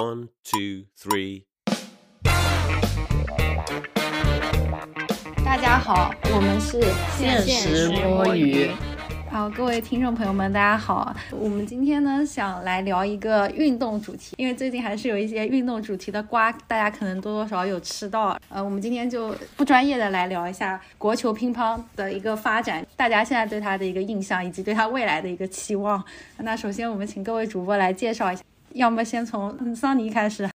One, two, three. 大家好，我们是现实摸鱼。好，各位听众朋友们，大家好。我们今天呢，想来聊一个运动主题，因为最近还是有一些运动主题的瓜，大家可能多多少少有吃到。呃，我们今天就不专业的来聊一下国球乒乓的一个发展，大家现在对它的一个印象，以及对它未来的一个期望。那首先，我们请各位主播来介绍一下，要么先从桑尼开始。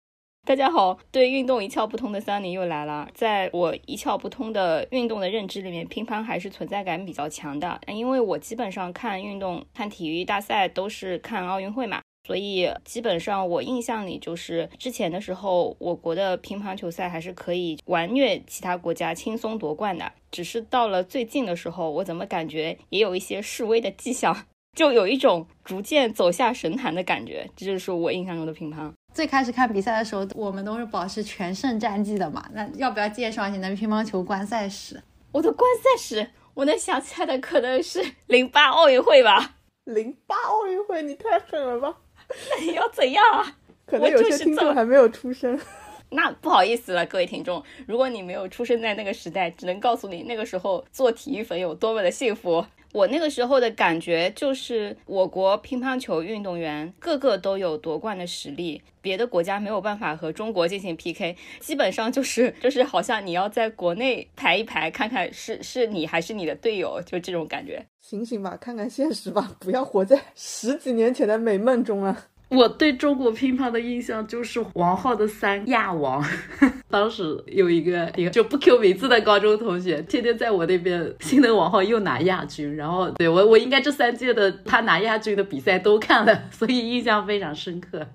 大家好，对运动一窍不通的桑尼又来了。在我一窍不通的运动的认知里面，乒乓还是存在感比较强的。因为我基本上看运动、看体育大赛都是看奥运会嘛，所以基本上我印象里就是之前的时候，我国的乒乓球赛还是可以完虐其他国家，轻松夺冠的。只是到了最近的时候，我怎么感觉也有一些示威的迹象，就有一种逐渐走下神坛的感觉。这就是我印象中的乒乓。最开始看比赛的时候，我们都是保持全胜战绩的嘛。那要不要介绍一下你的乒乓球观赛史？我的观赛史，我能想起来的可能是 零八奥运会吧。零八奥运会，你太狠了吧？那你要怎样啊？可能有些听众还没有出生。那不好意思了，各位听众，如果你没有出生在那个时代，只能告诉你那个时候做体育粉有多么的幸福。我那个时候的感觉就是，我国乒乓球运动员个个都有夺冠的实力，别的国家没有办法和中国进行 PK，基本上就是就是好像你要在国内排一排，看看是是你还是你的队友，就这种感觉。醒醒吧，看看现实吧，不要活在十几年前的美梦中了。我对中国乒乓的印象就是王浩的三亚王，当时有一个就不 Q 名字的高中同学，天天在我那边，新能王浩又拿亚军，然后对我我应该这三届的他拿亚军的比赛都看了，所以印象非常深刻。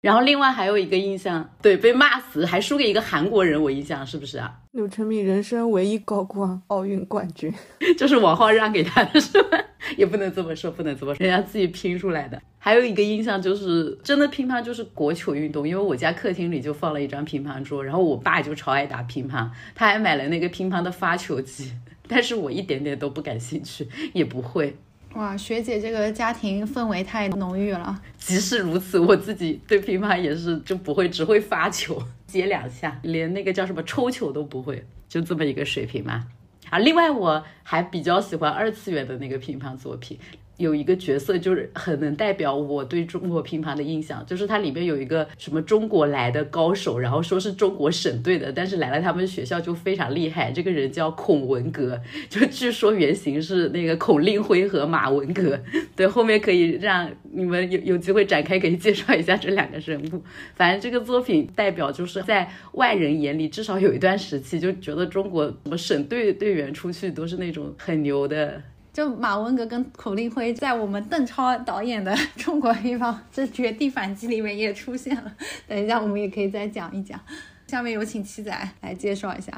然后另外还有一个印象，对，被骂死还输给一个韩国人，我印象是不是啊？柳成敏人生唯一高光奥运冠军，就是王浩让给他的是吧？也不能这么说，不能这么说，人家自己拼出来的。还有一个印象就是，真的乒乓就是国球运动，因为我家客厅里就放了一张乒乓桌，然后我爸就超爱打乒乓，他还买了那个乒乓的发球机，但是我一点点都不感兴趣，也不会。哇，学姐这个家庭氛围太浓郁了。即使如此，我自己对乒乓也是就不会，只会发球接两下，连那个叫什么抽球都不会，就这么一个水平嘛。啊，另外我还比较喜欢二次元的那个乒乓作品。有一个角色就是很能代表我对中国乒乓的印象，就是它里面有一个什么中国来的高手，然后说是中国省队的，但是来了他们学校就非常厉害。这个人叫孔文革，就据说原型是那个孔令辉和马文革。对，后面可以让你们有有机会展开，可以介绍一下这两个人物。反正这个作品代表就是在外人眼里，至少有一段时期就觉得中国什么省队队员出去都是那种很牛的。就马文革跟孔令辉在我们邓超导演的《中国乒乓这绝地反击》里面也出现了。等一下，我们也可以再讲一讲。下面有请七仔来介绍一下。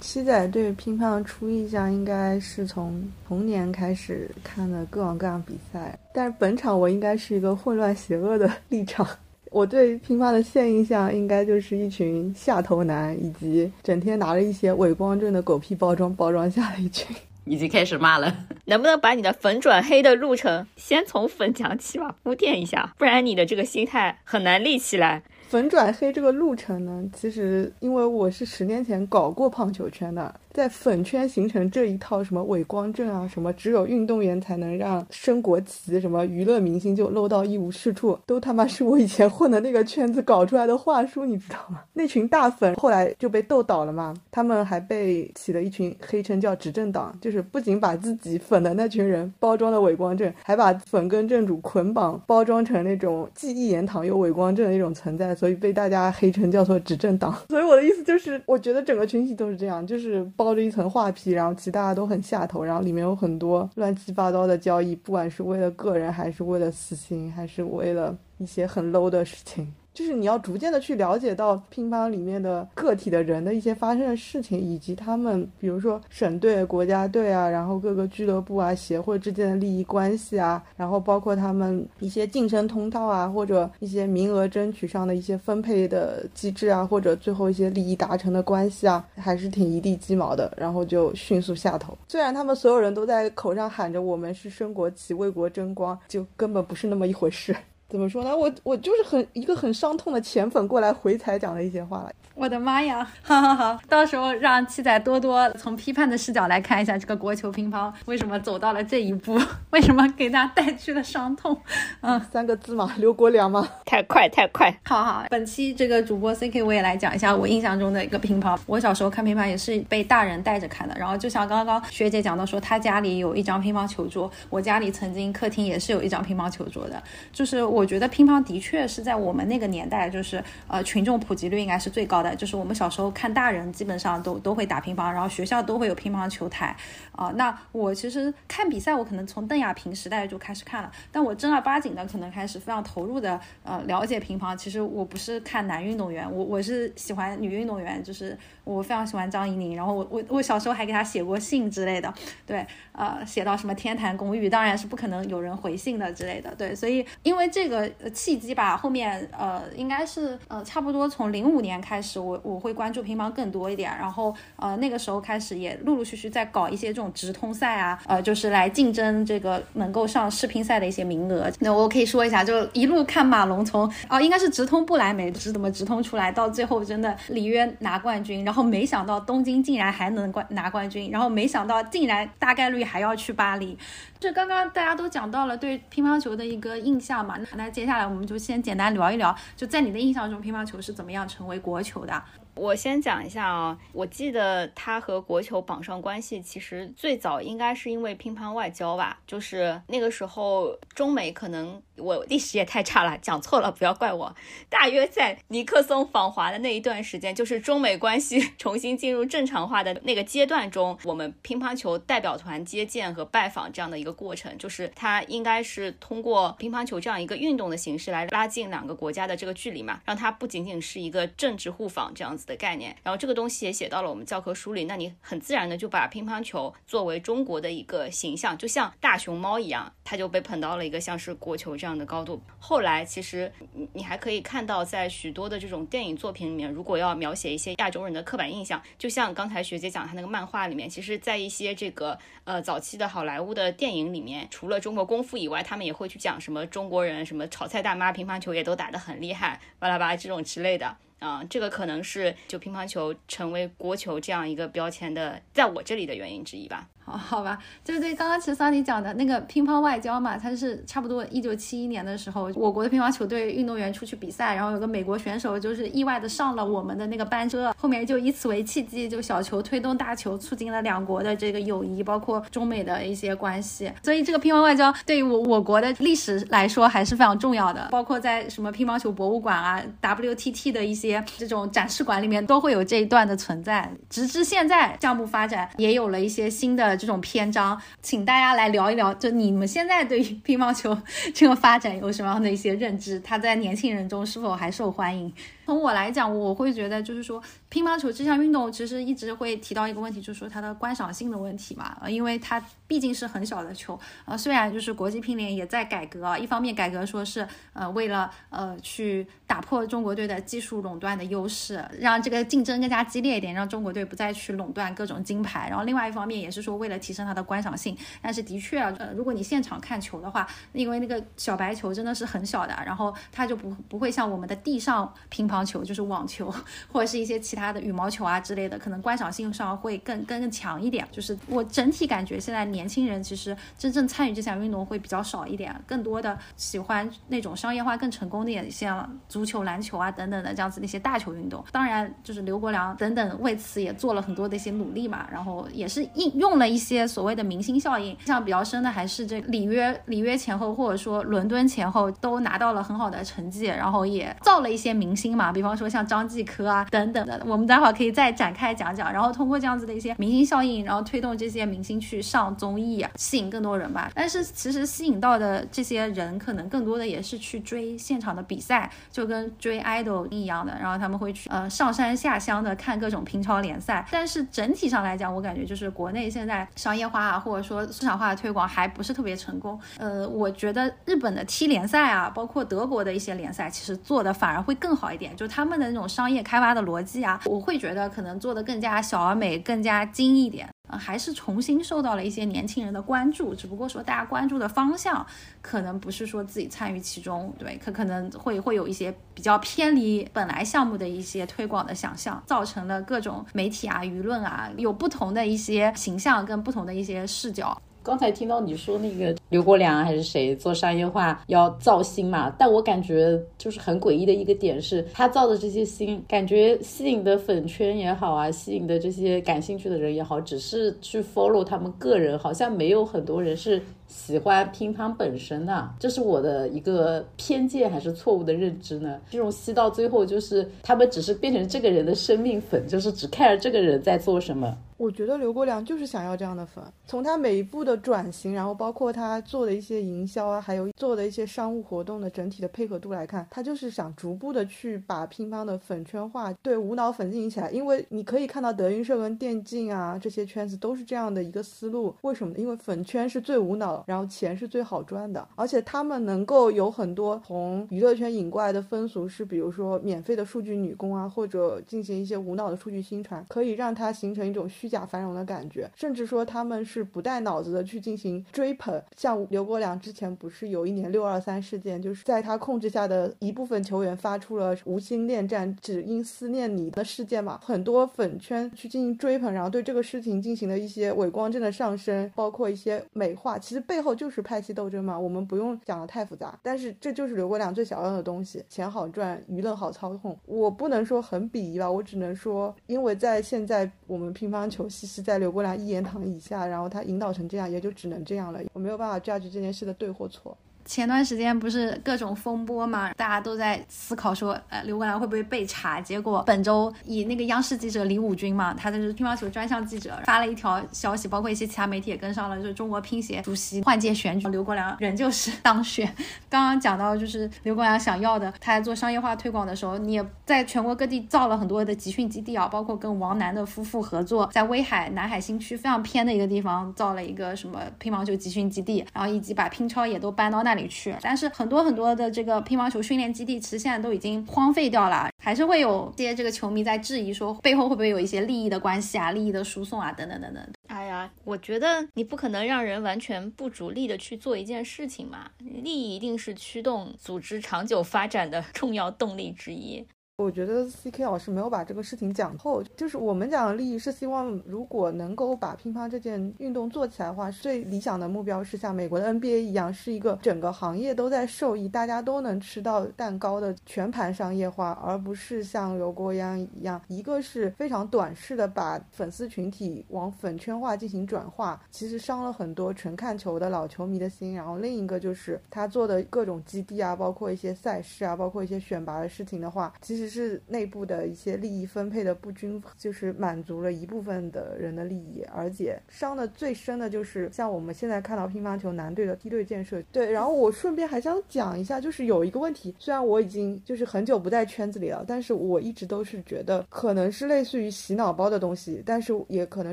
七仔对乒乓的初印象应该是从童年开始看的各种各样比赛，但是本场我应该是一个混乱邪恶的立场。我对乒乓的现印象应该就是一群下头男，以及整天拿着一些伪光正的狗屁包装包装下的一群。已经开始骂了，能不能把你的粉转黑的路程先从粉讲起吧，铺垫一下，不然你的这个心态很难立起来。粉转黑这个路程呢，其实因为我是十年前搞过胖球圈的。在粉圈形成这一套什么伪光正啊，什么只有运动员才能让升国旗，什么娱乐明星就露到一无是处，都他妈是我以前混的那个圈子搞出来的话术，你知道吗？那群大粉后来就被斗倒了嘛，他们还被起了一群黑称叫执政党，就是不仅把自己粉的那群人包装的伪光正，还把粉跟正主捆绑包装成那种既一言堂又伪光正的一种存在，所以被大家黑称叫做执政党。所以我的意思就是，我觉得整个群体都是这样，就是。包着一层画皮，然后其他都很下头，然后里面有很多乱七八糟的交易，不管是为了个人，还是为了私心，还是为了一些很 low 的事情。就是你要逐渐的去了解到乒乓里面的个体的人的一些发生的事情，以及他们，比如说省队、国家队啊，然后各个俱乐部啊、协会之间的利益关系啊，然后包括他们一些晋升通道啊，或者一些名额争取上的一些分配的机制啊，或者最后一些利益达成的关系啊，还是挺一地鸡毛的，然后就迅速下头。虽然他们所有人都在口上喊着我们是升国旗、为国争光，就根本不是那么一回事。怎么说呢？我我就是很一个很伤痛的浅粉过来回踩讲的一些话了。我的妈呀！好好好，到时候让七仔多多从批判的视角来看一下这个国球乒乓为什么走到了这一步，为什么给大家带去了伤痛。嗯，三个字嘛，刘国梁嘛。太快太快。好好，本期这个主播 C K 我也来讲一下我印象中的一个乒乓。我小时候看乒乓也是被大人带着看的，然后就像刚刚学姐讲到说，她家里有一张乒乓球桌，我家里曾经客厅也是有一张乒乓球桌的。就是我我觉得乒乓的确是在我们那个年代，就是呃群众普及率应该是最高的，就是我们小时候。看大人基本上都都会打乒乓，然后学校都会有乒乓球台啊。那我其实看比赛，我可能从邓亚萍时代就开始看了，但我正儿八经的可能开始非常投入的呃了解乒乓。其实我不是看男运动员，我我是喜欢女运动员，就是我非常喜欢张怡宁。然后我我我小时候还给她写过信之类的，对，呃，写到什么天坛公寓，当然是不可能有人回信的之类的，对。所以因为这个契机吧，后面呃应该是呃差不多从零五年开始，我我会关注。乒乓更多一点，然后呃那个时候开始也陆陆续续在搞一些这种直通赛啊，呃就是来竞争这个能够上世乒赛的一些名额。那我可以说一下，就一路看马龙从啊应该是直通不来梅是怎么直通出来，到最后真的里约拿冠军，然后没想到东京竟然还能冠拿冠军，然后没想到竟然大概率还要去巴黎。这刚刚大家都讲到了对乒乓球的一个印象嘛，那接下来我们就先简单聊一聊，就在你的印象中，乒乓球是怎么样成为国球的？我先讲一下啊，我记得它和国球绑上关系，其实最早应该是因为乒乓外交吧，就是那个时候中美可能我历史也太差了，讲错了不要怪我。大约在尼克松访华的那一段时间，就是中美关系重新进入正常化的那个阶段中，我们乒乓球代表团接见和拜访这样的一个过程，就是它应该是通过乒乓球这样一个运动的形式来拉近两个国家的这个距离嘛，让它不仅仅是一个政治互访这样子。的概念，然后这个东西也写到了我们教科书里，那你很自然的就把乒乓球作为中国的一个形象，就像大熊猫一样，它就被捧到了一个像是国球这样的高度。后来其实你你还可以看到，在许多的这种电影作品里面，如果要描写一些亚洲人的刻板印象，就像刚才学姐讲她那个漫画里面，其实在一些这个呃早期的好莱坞的电影里面，除了中国功夫以外，他们也会去讲什么中国人什么炒菜大妈乒乓球也都打得很厉害，巴拉巴拉这种之类的。啊，这个可能是就乒乓球成为国球这样一个标签的，在我这里的原因之一吧。好吧，就是对刚刚其实桑尼讲的那个乒乓外交嘛，它是差不多一九七一年的时候，我国的乒乓球队运动员出去比赛，然后有个美国选手就是意外的上了我们的那个班车，后面就以此为契机，就小球推动大球，促进了两国的这个友谊，包括中美的一些关系。所以这个乒乓外交对于我我国的历史来说还是非常重要的，包括在什么乒乓球博物馆啊、WTT 的一些这种展示馆里面都会有这一段的存在。直至现在项目发展也有了一些新的。这种篇章，请大家来聊一聊，就你们现在对于乒乓球这个发展有什么样的一些认知？它在年轻人中是否还受欢迎？从我来讲，我会觉得就是说，乒乓球这项运动其实一直会提到一个问题，就是说它的观赏性的问题嘛。呃，因为它毕竟是很小的球，呃，虽然就是国际乒联也在改革，一方面改革说是呃为了呃去打破中国队的技术垄断的优势，让这个竞争更加激烈一点，让中国队不再去垄断各种金牌。然后另外一方面也是说为了提升它的观赏性。但是的确啊，呃，如果你现场看球的话，因为那个小白球真的是很小的，然后它就不不会像我们的地上乒乓。球就是网球，或者是一些其他他的羽毛球啊之类的，可能观赏性上会更更更强一点。就是我整体感觉现在年轻人其实真正参与这项运动会比较少一点，更多的喜欢那种商业化更成功的，像足球、篮球啊等等的这样子的一些大球运动。当然，就是刘国梁等等为此也做了很多的一些努力嘛，然后也是应用了一些所谓的明星效应。印象比较深的还是这里约里约前后或者说伦敦前后都拿到了很好的成绩，然后也造了一些明星嘛。比方说像张继科啊等等的，我们待会儿可以再展开讲讲。然后通过这样子的一些明星效应，然后推动这些明星去上综艺，吸引更多人吧。但是其实吸引到的这些人，可能更多的也是去追现场的比赛，就跟追 idol 一样的。然后他们会去呃上山下乡的看各种乒超联赛。但是整体上来讲，我感觉就是国内现在商业化啊，或者说市场化的推广还不是特别成功。呃，我觉得日本的 T 联赛啊，包括德国的一些联赛，其实做的反而会更好一点，就他们的那种商业开发的逻辑啊，我会觉得可能做的更加小而美，更加精一点。呃，还是重新受到了一些年轻人的关注，只不过说大家关注的方向可能不是说自己参与其中，对，可可能会会有一些比较偏离本来项目的一些推广的想象，造成了各种媒体啊、舆论啊有不同的一些形象跟不同的一些视角。刚才听到你说那个刘国梁还是谁做商业化要造星嘛，但我感觉就是很诡异的一个点是，他造的这些星，感觉吸引的粉圈也好啊，吸引的这些感兴趣的人也好，只是去 follow 他们个人，好像没有很多人是喜欢乒乓本身的，这是我的一个偏见还是错误的认知呢？这种吸到最后就是他们只是变成这个人的生命粉，就是只看着这个人在做什么。我觉得刘国梁就是想要这样的粉，从他每一步的转型，然后包括他做的一些营销啊，还有做的一些商务活动的整体的配合度来看，他就是想逐步的去把乒乓的粉圈化，对无脑粉进行起来。因为你可以看到德云社跟电竞啊这些圈子都是这样的一个思路，为什么呢？因为粉圈是最无脑，然后钱是最好赚的，而且他们能够有很多从娱乐圈引过来的风俗，是比如说免费的数据女工啊，或者进行一些无脑的数据宣传，可以让它形成一种虚。假繁荣的感觉，甚至说他们是不带脑子的去进行追捧。像刘国梁之前不是有一年六二三事件，就是在他控制下的一部分球员发出了无心恋战，只因思念你的事件嘛？很多粉圈去进行追捧，然后对这个事情进行了一些伪光正的上升，包括一些美化。其实背后就是派系斗争嘛，我们不用讲的太复杂。但是这就是刘国梁最想要的东西：钱好赚，舆论好操控。我不能说很鄙夷吧，我只能说，因为在现在我们乒乓球。系是，在刘国梁一言堂以下，然后他引导成这样，也就只能这样了。我没有办法 judge 这件事的对或错。前段时间不是各种风波嘛，大家都在思考说，呃，刘国梁会不会被查？结果本周以那个央视记者李武军嘛，他就是乒乓球专项记者，发了一条消息，包括一些其他媒体也跟上了，就是中国乒协主席换届选举，刘国梁仍旧是当选。刚刚讲到就是刘国梁想要的，他在做商业化推广的时候，你也在全国各地造了很多的集训基地啊，包括跟王楠的夫妇合作，在威海南海新区非常偏的一个地方造了一个什么乒乓球集训基地，然后以及把乒超也都搬到那里。去，但是很多很多的这个乒乓球训练基地，其实现在都已经荒废掉了，还是会有些这个球迷在质疑说，背后会不会有一些利益的关系啊，利益的输送啊，等等等等。哎呀，我觉得你不可能让人完全不逐利的去做一件事情嘛，利益一定是驱动组织长久发展的重要动力之一。我觉得 C K 老师没有把这个事情讲透，就是我们讲的利益是希望，如果能够把乒乓这件运动做起来的话，最理想的目标是像美国的 N B A 一样，是一个整个行业都在受益，大家都能吃到蛋糕的全盘商业化，而不是像刘国梁一样，一个是非常短视的把粉丝群体往粉圈化进行转化，其实伤了很多纯看球的老球迷的心。然后另一个就是他做的各种基地啊，包括一些赛事啊，包括一些选拔的事情的话，其实。是内部的一些利益分配的不均，就是满足了一部分的人的利益，而且伤的最深的就是像我们现在看到乒乓球男队的梯队建设。对，然后我顺便还想讲一下，就是有一个问题，虽然我已经就是很久不在圈子里了，但是我一直都是觉得可能是类似于洗脑包的东西，但是也可能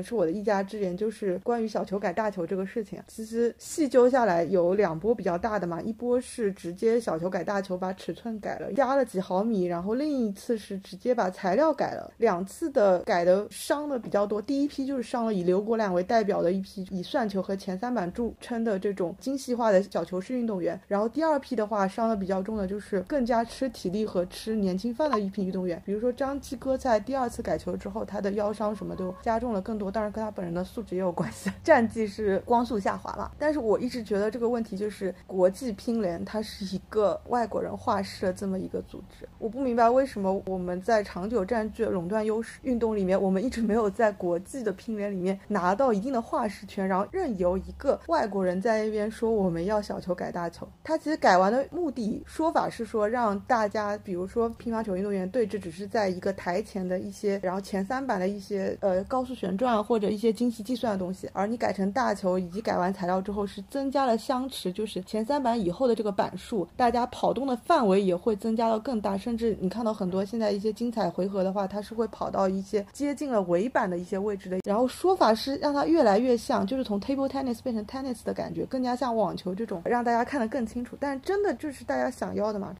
是我的一家之言，就是关于小球改大球这个事情。其实细究下来有两波比较大的嘛，一波是直接小球改大球，把尺寸改了，加了几毫米，然后另一。一次是直接把材料改了，两次的改的伤的比较多。第一批就是伤了以刘国梁为代表的一批以算球和前三板著称的这种精细化的小球式运动员。然后第二批的话伤的比较重的就是更加吃体力和吃年轻饭的一批运动员。比如说张继科在第二次改球之后，他的腰伤什么都加重了更多，当然跟他本人的素质也有关系，战绩是光速下滑了。但是我一直觉得这个问题就是国际乒联它是一个外国人画事的这么一个组织，我不明白为什么。什么？我们在长久占据垄断优势运动里面，我们一直没有在国际的乒联里面拿到一定的话事权，然后任由一个外国人在那边说我们要小球改大球。他其实改完的目的说法是说让大家，比如说乒乓球运动员对峙只是在一个台前的一些，然后前三板的一些呃高速旋转或者一些精细计算的东西，而你改成大球以及改完材料之后是增加了相持，就是前三板以后的这个板数，大家跑动的范围也会增加到更大，甚至你看到很。多现在一些精彩回合的话，它是会跑到一些接近了尾板的一些位置的。然后说法是让它越来越像，就是从 table tennis 变成 tennis 的感觉，更加像网球这种，让大家看得更清楚。但是真的就是大家想要的吗？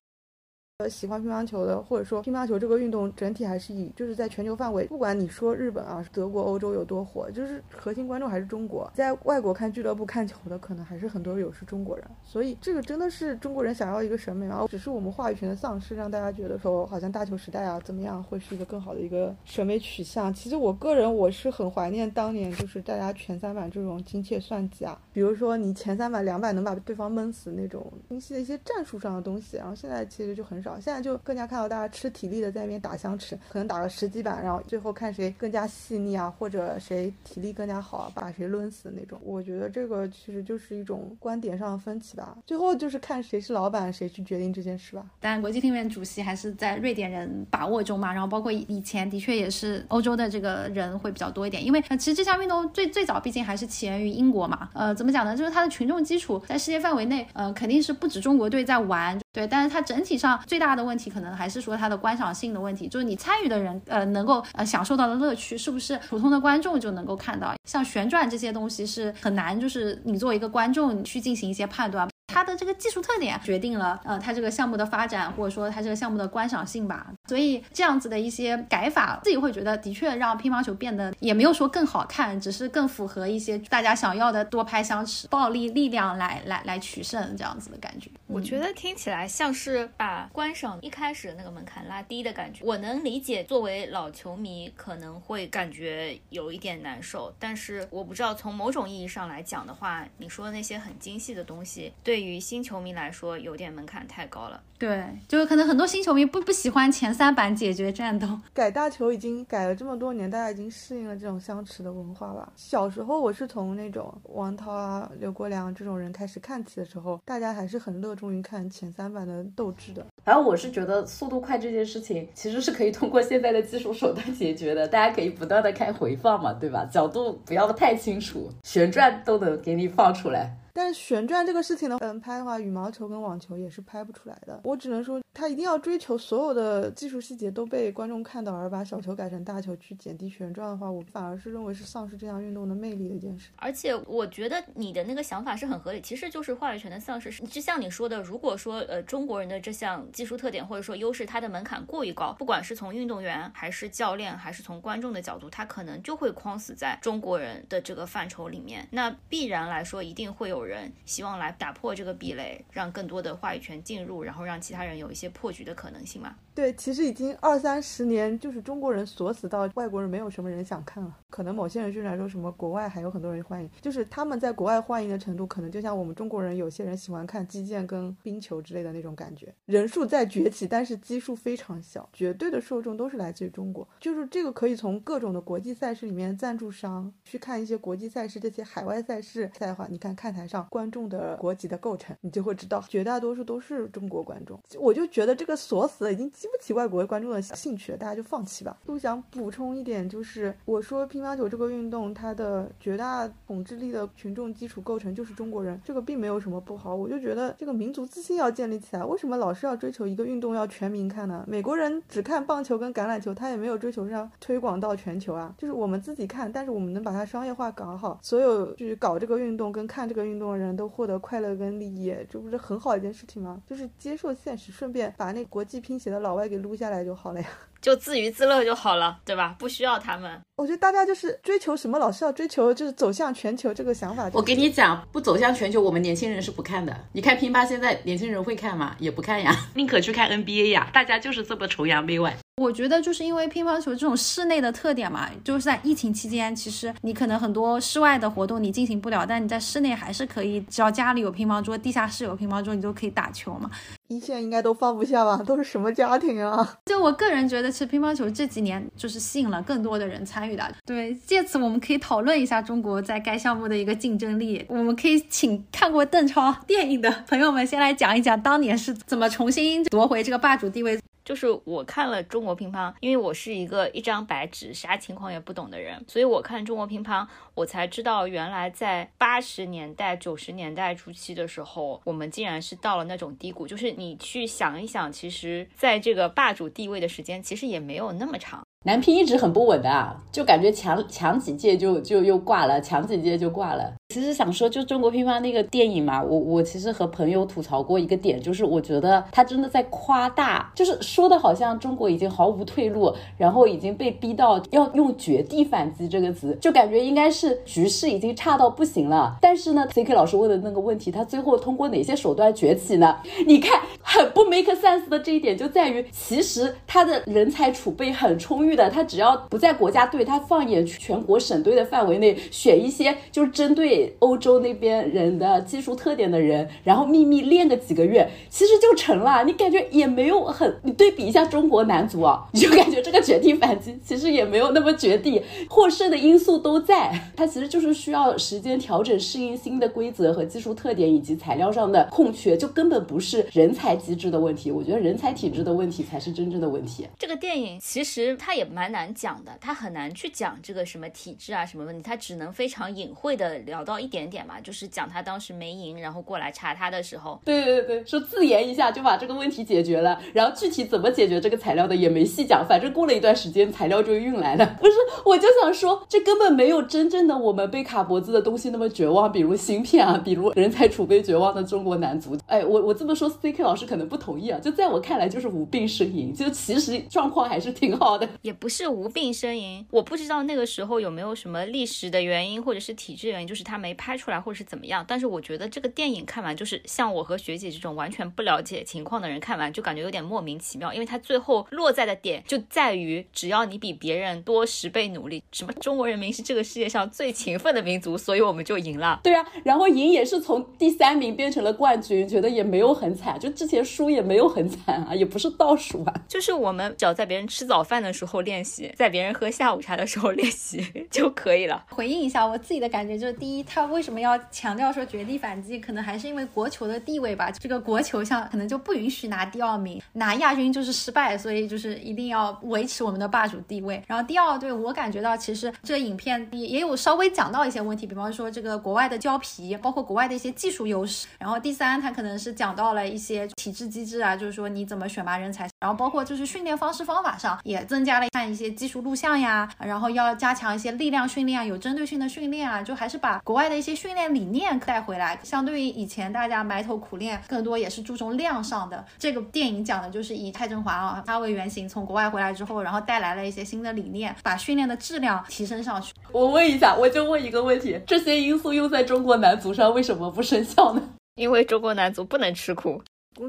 呃，喜欢乒乓球的，或者说乒乓球这个运动整体还是以就是在全球范围，不管你说日本啊、德国、欧洲有多火，就是核心观众还是中国。在外国看俱乐部看球的，可能还是很多有是中国人。所以这个真的是中国人想要一个审美啊，只是我们话语权的丧失，让大家觉得说好像大球时代啊怎么样会是一个更好的一个审美取向。其实我个人我是很怀念当年就是大家全三板这种精确算计啊，比如说你前三板两板能把对方闷死那种精细的一些战术上的东西，然后现在其实就很少。现在就更加看到大家吃体力的在那边打相持，可能打个十几板，然后最后看谁更加细腻啊，或者谁体力更加好，把谁抡死那种。我觉得这个其实就是一种观点上的分歧吧。最后就是看谁是老板，谁去决定这件事吧。但国际庭院主席还是在瑞典人把握中嘛，然后包括以前的确也是欧洲的这个人会比较多一点，因为其实这项运动最最早毕竟还是起源于英国嘛。呃，怎么讲呢？就是它的群众基础在世界范围内，呃，肯定是不止中国队在玩。对，但是它整体上最大的问题可能还是说它的观赏性的问题，就是你参与的人，呃，能够呃享受到的乐趣，是不是普通的观众就能够看到？像旋转这些东西是很难，就是你作为一个观众去进行一些判断。它的这个技术特点决定了，呃，它这个项目的发展，或者说它这个项目的观赏性吧。所以这样子的一些改法，自己会觉得的确让乒乓球变得也没有说更好看，只是更符合一些大家想要的多拍相持、暴力力量来来来取胜这样子的感觉。我觉得听起来像是把观赏一开始的那个门槛拉低的感觉。我能理解，作为老球迷可能会感觉有一点难受，但是我不知道从某种意义上来讲的话，你说的那些很精细的东西，对于新球迷来说有点门槛太高了。对，就是可能很多新球迷不不喜欢前三板解决战斗。改大球已经改了这么多年，大家已经适应了这种相持的文化了。小时候我是从那种王涛啊、刘国梁这种人开始看起的时候，大家还是很乐衷于看前三板的斗志的。反正我是觉得速度快这件事情其实是可以通过现在的技术手段解决的，大家可以不断的看回放嘛，对吧？角度不要太清楚，旋转都能给你放出来。但是旋转这个事情呢，嗯，拍的话，羽毛球跟网球也是拍不出来的。我只能说，他一定要追求所有的技术细节都被观众看到，而把小球改成大球去减低旋转的话，我反而是认为是丧失这项运动的魅力的一件事。而且我觉得你的那个想法是很合理，其实就是话语权的丧失。就像你说的，如果说呃中国人的这项技术特点或者说优势，它的门槛过于高，不管是从运动员还是教练，还是从观众的角度，他可能就会框死在中国人的这个范畴里面。那必然来说，一定会有人希望来。打破这个壁垒，让更多的话语权进入，然后让其他人有一些破局的可能性嘛？对，其实已经二三十年，就是中国人锁死到外国人没有什么人想看了。可能某些人就来说什么国外还有很多人欢迎，就是他们在国外欢迎的程度，可能就像我们中国人有些人喜欢看击剑跟冰球之类的那种感觉。人数在崛起，但是基数非常小，绝对的受众都是来自于中国。就是这个可以从各种的国际赛事里面，赞助商去看一些国际赛事，这些海外赛事赛的话，你看看台上观众的国籍的构成，你就会知道绝大多数都是中国观众。我就觉得这个锁死了，已经不起外国观众的兴趣，大家就放弃吧。都想补充一点，就是我说乒乓球这个运动，它的绝大统治力的群众基础构成就是中国人，这个并没有什么不好。我就觉得这个民族自信要建立起来。为什么老是要追求一个运动要全民看呢？美国人只看棒球跟橄榄球，他也没有追求让推广到全球啊。就是我们自己看，但是我们能把它商业化搞好，所有去搞这个运动跟看这个运动的人都获得快乐跟利益，这不是很好一件事情吗？就是接受现实，顺便把那国际拼写的老外给撸下来就好了呀。就自娱自乐就好了，对吧？不需要他们。我觉得大家就是追求什么，老是要追求就是走向全球这个想法。我给你讲，不走向全球，我们年轻人是不看的。你看乒乓，现在年轻人会看吗？也不看呀，宁可去看 NBA 呀。大家就是这么崇洋媚外。我觉得就是因为乒乓球这种室内的特点嘛，就是在疫情期间，其实你可能很多室外的活动你进行不了，但你在室内还是可以，只要家里有乒乓桌，地下室有乒乓桌，你就可以打球嘛。一线应该都放不下吧？都是什么家庭啊？就我个人觉得，其实乒乓球这几年就是吸引了更多的人参与的。对，借此我们可以讨论一下中国在该项目的一个竞争力。我们可以请看过邓超电影的朋友们先来讲一讲当年是怎么重新夺回这个霸主地位。就是我看了中国乒乓，因为我是一个一张白纸，啥情况也不懂的人，所以我看中国乒乓，我才知道原来在八十年代、九十年代初期的时候，我们竟然是到了那种低谷。就是你去想一想，其实在这个霸主地位的时间，其实也没有那么长。男乒一直很不稳的啊，就感觉强强几届就就又挂了，强几届就挂了。其实想说，就中国乒乓那个电影嘛，我我其实和朋友吐槽过一个点，就是我觉得他真的在夸大，就是说的好像中国已经毫无退路，然后已经被逼到要用绝地反击这个词，就感觉应该是局势已经差到不行了。但是呢，C K 老师问的那个问题，他最后通过哪些手段崛起呢？你看，很不 make sense 的这一点就在于，其实他的人才储备很充裕的，他只要不在国家队，他放眼全国省队的范围内，选一些就是针对。欧洲那边人的技术特点的人，然后秘密练个几个月，其实就成了。你感觉也没有很，你对比一下中国男足啊，你就感觉这个绝地反击其实也没有那么绝地，获胜的因素都在。它其实就是需要时间调整、适应新的规则和技术特点，以及材料上的空缺，就根本不是人才机制的问题。我觉得人才体制的问题才是真正的问题。这个电影其实它也蛮难讲的，它很难去讲这个什么体制啊什么问题，它只能非常隐晦的聊。到一点点嘛，就是讲他当时没赢，然后过来查他的时候，对对对说自言一下就把这个问题解决了，然后具体怎么解决这个材料的也没细讲，反正过了一段时间材料就运来了。不是，我就想说，这根本没有真正的我们被卡脖子的东西那么绝望，比如芯片啊，比如人才储备绝望的中国男足。哎，我我这么说，C K 老师可能不同意啊，就在我看来就是无病呻吟，就其实状况还是挺好的，也不是无病呻吟。我不知道那个时候有没有什么历史的原因或者是体制原因，就是他。没拍出来，或者是怎么样？但是我觉得这个电影看完，就是像我和学姐这种完全不了解情况的人看完，就感觉有点莫名其妙。因为它最后落在的点就在于，只要你比别人多十倍努力，什么中国人民是这个世界上最勤奋的民族，所以我们就赢了。对啊，然后赢也是从第三名变成了冠军，觉得也没有很惨，就之前输也没有很惨啊，也不是倒数啊。就是我们只要在别人吃早饭的时候练习，在别人喝下午茶的时候练习 就可以了。回应一下我自己的感觉，就是第一。他为什么要强调说绝地反击？可能还是因为国球的地位吧。这个国球像可能就不允许拿第二名，拿亚军就是失败，所以就是一定要维持我们的霸主地位。然后第二，对我感觉到其实这影片也也有稍微讲到一些问题，比方说这个国外的胶皮，包括国外的一些技术优势。然后第三，他可能是讲到了一些体制机制啊，就是说你怎么选拔人才。然后包括就是训练方式方法上也增加了看一些技术录像呀，然后要加强一些力量训练啊，有针对性的训练啊，就还是把国。外的一些训练理念带回来，相对于以前大家埋头苦练，更多也是注重量上的。这个电影讲的就是以蔡振华啊他为原型，从国外回来之后，然后带来了一些新的理念，把训练的质量提升上去。我问一下，我就问一个问题：这些因素用在中国男足上为什么不生效呢？因为中国男足不能吃苦，